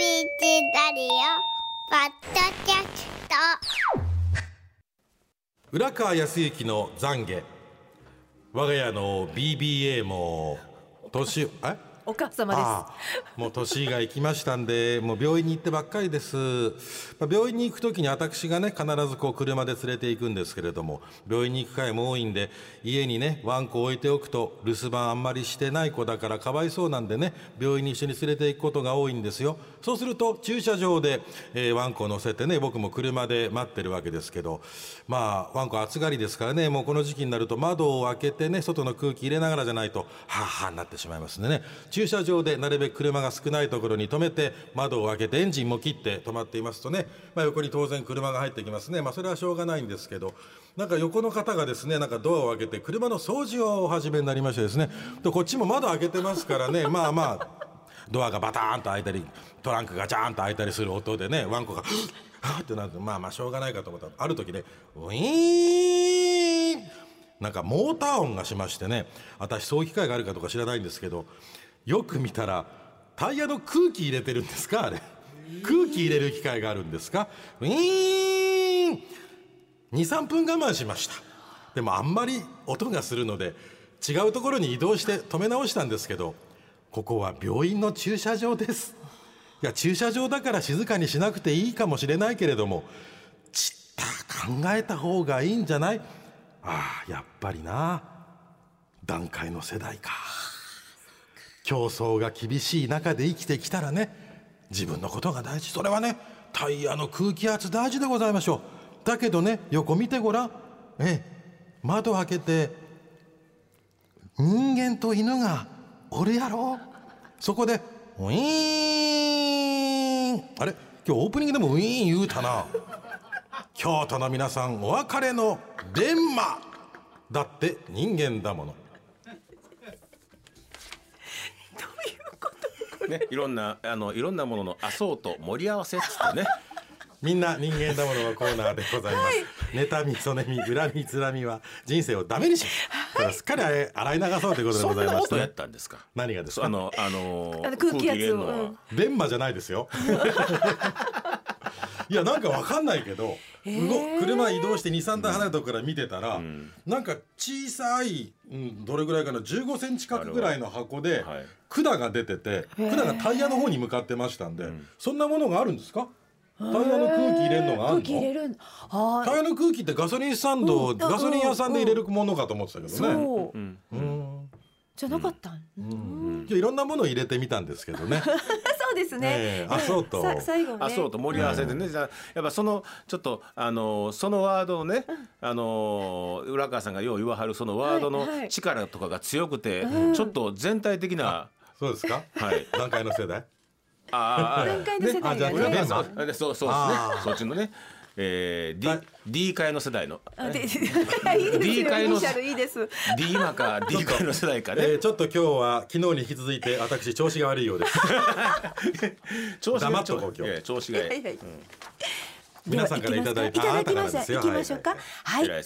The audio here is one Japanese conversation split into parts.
ラディオポッドキャスト。浦川康之の懺悔。我が家の BBA も年え？お母様です。もう年が行きましたんでもう病院に行ってばっかりです、まあ病院に行く時に私がね必ずこう車で連れて行くんですけれども病院に行く機会も多いんで家にねワンコ置いておくと留守番あんまりしてない子だからかわいそうなんでね病院に一緒に連れて行くことが多いんですよ。そうすると駐車場で、えーワンコを乗せてね僕も車で待ってるわけですけどまあワンコ暑がりですからねもうこの時期になると窓を開けてね外の空気入れながらじゃないとはあはあになってしまいますんでね。駐駐車場でなるべく車が少ないところに止めて窓を開けてエンジンも切って止まっていますとね、まあ、横に当然車が入ってきますね。まあそれはしょうがないんですけど。なんか横の方がですねなんかドアを開けて車の掃除をお始めになりましてですね。でこっちも窓開けてますからね。まあまあドアがバターンと開いたりトランクがジャーンと開いたりする音でねワンコが「はっ!」ってなるとまあまあしょうがないかと思ったらある時ねウィーン。なんかモーター音がしましてね。私そういう機会があるかとか知らないんですけどよく見たらタイヤの空気入れてるんですか？あれ。空気入れる機械があるんですか？ウィーン23分我慢しました。でもあんまり音がするので違うところに移動して止め直したんですけどここは病院の駐車場です。いや駐車場だから静かにしなくていいかもしれないけれどもちった考えた方がいいんじゃない？ああやっぱりな。段階の世代か。競争が厳しい中で生きてきたらね自分のことが大事。それはねタイヤの空気圧大事でございましょう。だけどね横見てごらん。ええ。窓開けて人間と犬がおるやろ。そこでウィーン。あれ？今日オープニングでもウィーン言うたな。京都の皆さんお別れの電話。だって人間だもの。ね、いろんなあのいろんなもののアソート盛り合わせっつってね。みんな人間だもののコーナーでございます。妬み、そねみ、恨み、つらみは人生をダメにし、ただすっかり洗い流そうということでそございまして、んなことやっね。たんですか？何がですか？そうあのあのあの空気圧電話じゃないですよ。いやなんかわかんないけど、動車移動して23台離れたとこから見てたら、なんか小さい、うん、どれぐらいかな15センチ角ぐらいの箱ではい管が出てて管がタイヤの方に向かってましたんで、そんなものがあるんですか？タイヤの空気入れるのがある空気入れのるタイヤの空気ってガソリンスタンド、うん。ガソリン屋さんで入れるものかと思ってたけどね。そう、うん。うん。じゃなかったん、じゃあいろんなものを入れてみたんですけどね。そうですね、ええ。あそうと。さ最後ね。アソート盛り合わせでね、じゃあやっぱそのちょっとあのそのワードをね、あの浦川さんがよう言わはるそのワードの力とかが強くて、ちょっと全体的な、そうですか？はい。段階の世代？あ段階の世代あじゃあがねそうそうそうですね。そっちのね、えー、だ D, D 界の世代の。あで いいですよ。D 界の D マか D 界の世代かね、えーちょっと今日は昨日に引き続いて私調子が悪いようです。調子が黙っとこう今日。ええ調子がいい、はいはい。皆さんからいただいたいたからですよただきましょう。行きましょうか。はい、えらい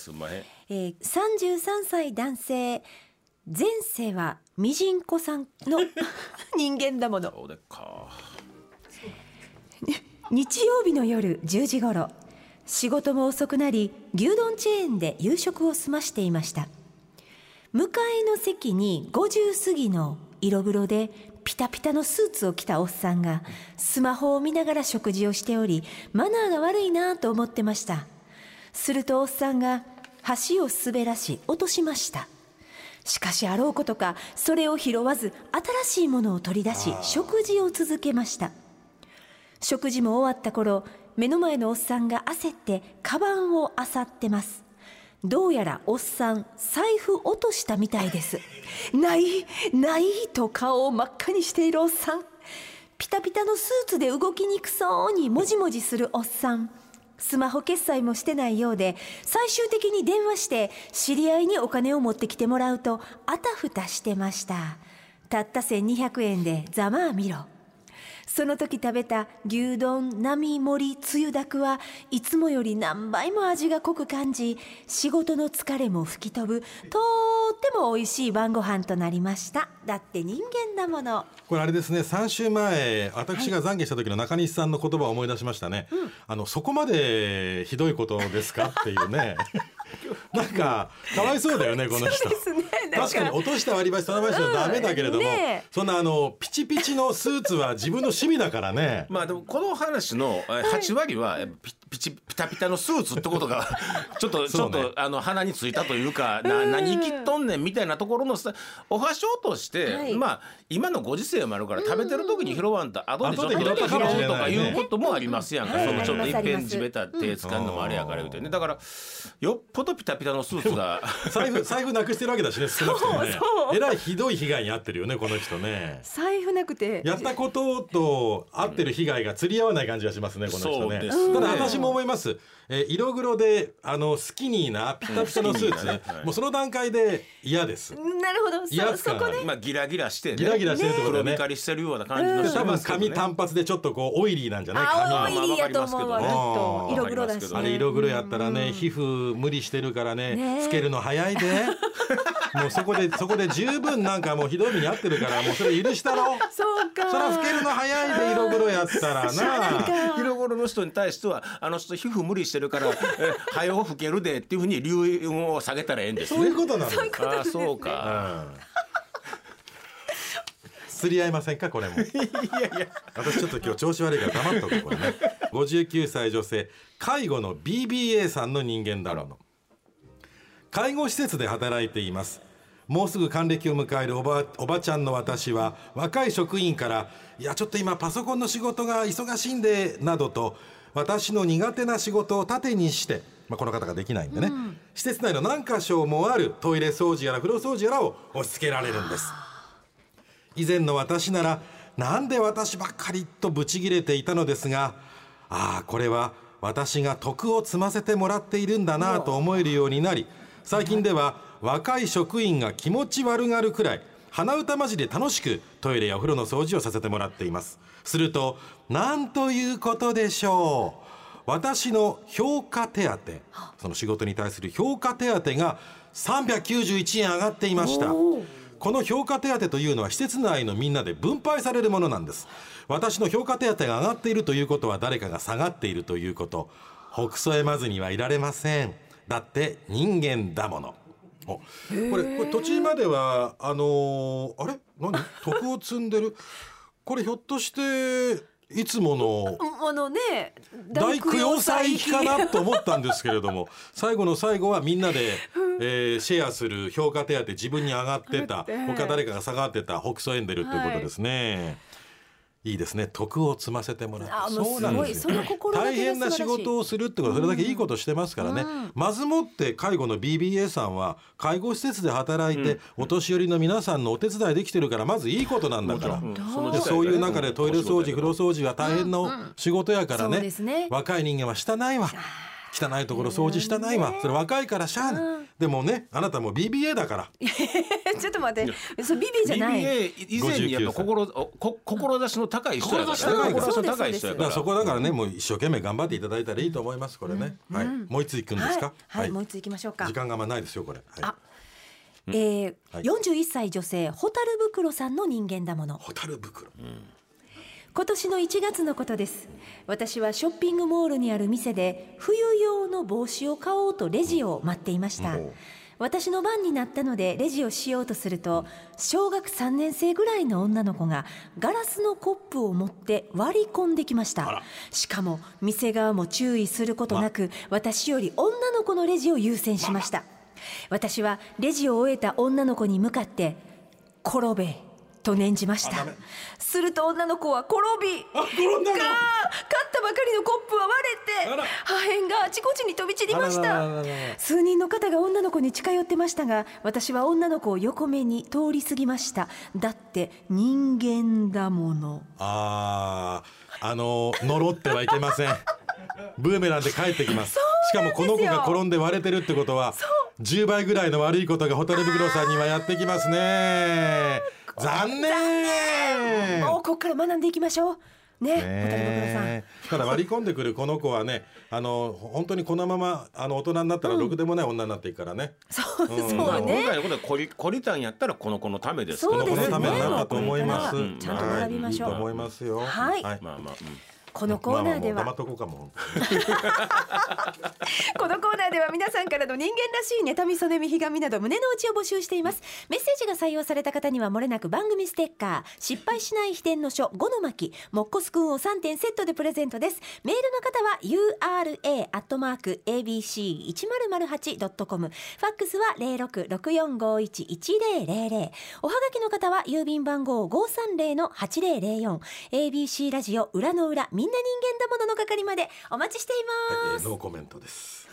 えー、33歳男性前世はミジンコさんの 人間だもの。そうでっか。日曜日の夜10時頃仕事も遅くなり牛丼チェーンで夕食を済ましていました。向かいの席に50過ぎの色黒でピタピタのスーツを着たおっさんがスマホを見ながら食事をしておりマナーが悪いなと思ってました。するとおっさんが箸を滑らし落としました。しかしあろうことかそれを拾わず新しいものを取り出し食事を続けました。食事も終わった頃目の前のおっさんが焦ってカバンを漁ってます。どうやらおっさん財布落としたみたいです。ないないと顔を真っ赤にしているおっさん。ピタピタのスーツで動きにくそうにもじもじするおっさん。スマホ決済もしてないようで最終的に電話して知り合いにお金を持ってきてもらうとあたふたしてました。たった1200円でざまあ見ろ。その時食べた牛丼並盛りつゆだくはいつもより何倍も味が濃く感じ仕事の疲れも吹き飛ぶ。とっても美味しい晩ご飯となりました。だって人間だもの。これあれですね3週前私が懺悔した時の中西さんの言葉を思い出しましたね、あのそこまでひどいことですか？っていうね。なんかかわいそうだよねこの人。ですね確かに落とした割り箸その箸はダメだけれども、うん。ねそんなあのピチピチのスーツは自分の趣味だからね。まあでもこの話のえ8割はえピピチピタピタのスーツってことが ちょっとね。ょっとあの鼻についたというかな何生きとんねんみたいなところのさおはしょうとして、はい。まあ今のご時世もあるから食べてる時に拾わんと後でちょっと拾ったかもしれないね。とかいうこともありますやんか、うん。そのちょっといっぺん地べた手つかんのもあれやから言うてね。だからよっぽどピタピタのスーツが。財布財布なくしてるわけだしね少なくともね。そう。そうえらいひどい被害に遭ってるよねこの人ね。財布なくて。やったことと合ってる被害が釣り合わない感じがしますねこの人ね。そうですね。ただ私も思います、えー色黒であのスキニーなピタピタのスーツ、ねはいもうその段階で嫌です。なるほど。威圧感がそそこね。まあギラギラしてね。ギラギラしてるとだよねりしてるような感じので多分髪単発でちょっとこうオイリーなんじゃない？髪青がいやと思うわ。きっと色黒だし、ね、あれ色黒やったらね、皮膚無理してるからねねつけるの早いで。も うそこでそこで十分なんかもうひどい目に遭ってるからもうそれ許したろ。そうか。そら老けるの早いで色黒やったらな。色黒の人に対してはあの人皮膚無理してるからえ早う老けるでっていうふうに留飲を下げたらええんですね。そういうことなの。そうああそうか、釣り合いませんかこれも。私ちょっと今日調子悪いから黙っとこうこれね。59歳女性介護の BBA さんの人間だろうの。介護施設で働いていますもうすぐ還暦を迎えるおばおばちゃんの私は若い職員から「いやちょっと今パソコンの仕事が忙しいんで」などと私の苦手な仕事を盾にして、まあ、この方ができないんでね、施設内の何箇所もあるトイレ掃除やら風呂掃除やらを押し付けられるんです。以前の私ならなんで私ばっかりとブチギレていたのですがああこれは私が徳を積ませてもらっているんだなと思えるようになり最近では若い職員が気持ち悪がるくらい鼻歌まじで楽しくトイレやお風呂の掃除をさせてもらっています。するとなんということでしょう。私の評価手当その仕事に対する評価手当が391円上がっていました。この評価手当というのは施設内のみんなで分配されるものなんです。私の評価手当が上がっているということは誰かが下がっているということ。ほくそえまずにはいられません。だって人間だもの。おこれこれ途中まではあのーあれ？何？徳を積んでる？これひょっとしていつものあのね大供養祭かなと思ったんですけれども最後の最後はみんなで、えーシェアする評価手当自分に上がってた他誰かが下がってた北総エンデルっていうことですね。いいですね。徳を積ませてもらうすごい。その心がけ大変な仕事ををするってことはそれだけいいことしてますからね、まずもって介護の BBA さんは介護施設で働いて、お年寄りの皆さんのお手伝いできてるからまずいいことなんだから、うん。でそういう中でトイレ掃除風呂除掃除は大変な仕事やからそうね,、ですね。若い人間はしたないわ汚いところ掃除したないわ。それ若いからしゃあない、でもねあなたも BBA だから。ちょっと待って。そうビビじゃない。BBA 以前にやっぱ心おこ志の高い人やからね。志高いから。志の高い人やだから。からそこだからねもう一生懸命頑張っていただいたらいいと思いますこれね、はい、もう一ついくんですか？はい、はい。もう一つ行きましょうか。時間があんまないですよこれ、はい。あ、えーはい。41歳女性蛍袋さんの人間だもの。蛍袋、今年の1月のことです。私はショッピングモールにある店で冬用の帽子を買おうとレジを待っていました。私の番になったのでレジをしようとすると小学3年生ぐらいの女の子がガラスのコップを持って割り込んできました。しかも店側も注意することなく私より女の子のレジを優先しました。私はレジを終えた女の子に向かって「転べ」と念じました。すると女の子は転びあが買ったばかりのコップは割れて破片があちこちに飛び散りました。数人の方が女の子に近寄ってましたが私は女の子を横目に通り過ぎました。だって人間だもの。あーあの呪ってはいけませんブーメランで帰ってきます。しかもこの子が転んで割れてるってことは10倍ぐらいの悪いことが蛍袋さんにはやってきますね。残念。もうここから学んでいきましょう。ねねただ割り込んでくるこの子はねあの本当にこのままあの大人になったらろくでもない女になっていくからね、そううん。そうまあ、今ね回のことは懲り懲りたんやったらこの子のためですそうですね。この子のためになったと思います、ちゃんと学びましょう。はいいいと思いますよ。はい。まあまあ、うんこのコーナーではまあこうかも このコーナーでは皆さんからの人間らしい妬み、そねみ、ひがみなど胸の内を募集しています。メッセージが採用された方にはもれなく番組ステッカー、失敗しない秘伝の書5の巻、もっこすくんを3点セットでプレゼントです。メールの方は ura アットマーク abc 一0 0 8ドットコム、ファックスは零六六四五一一零零零。おはがきの方は郵便番号五三零の八零零四 ABC ラジオ裏の裏みんな人間だものの係までお待ちしています。はいえーノーコメントです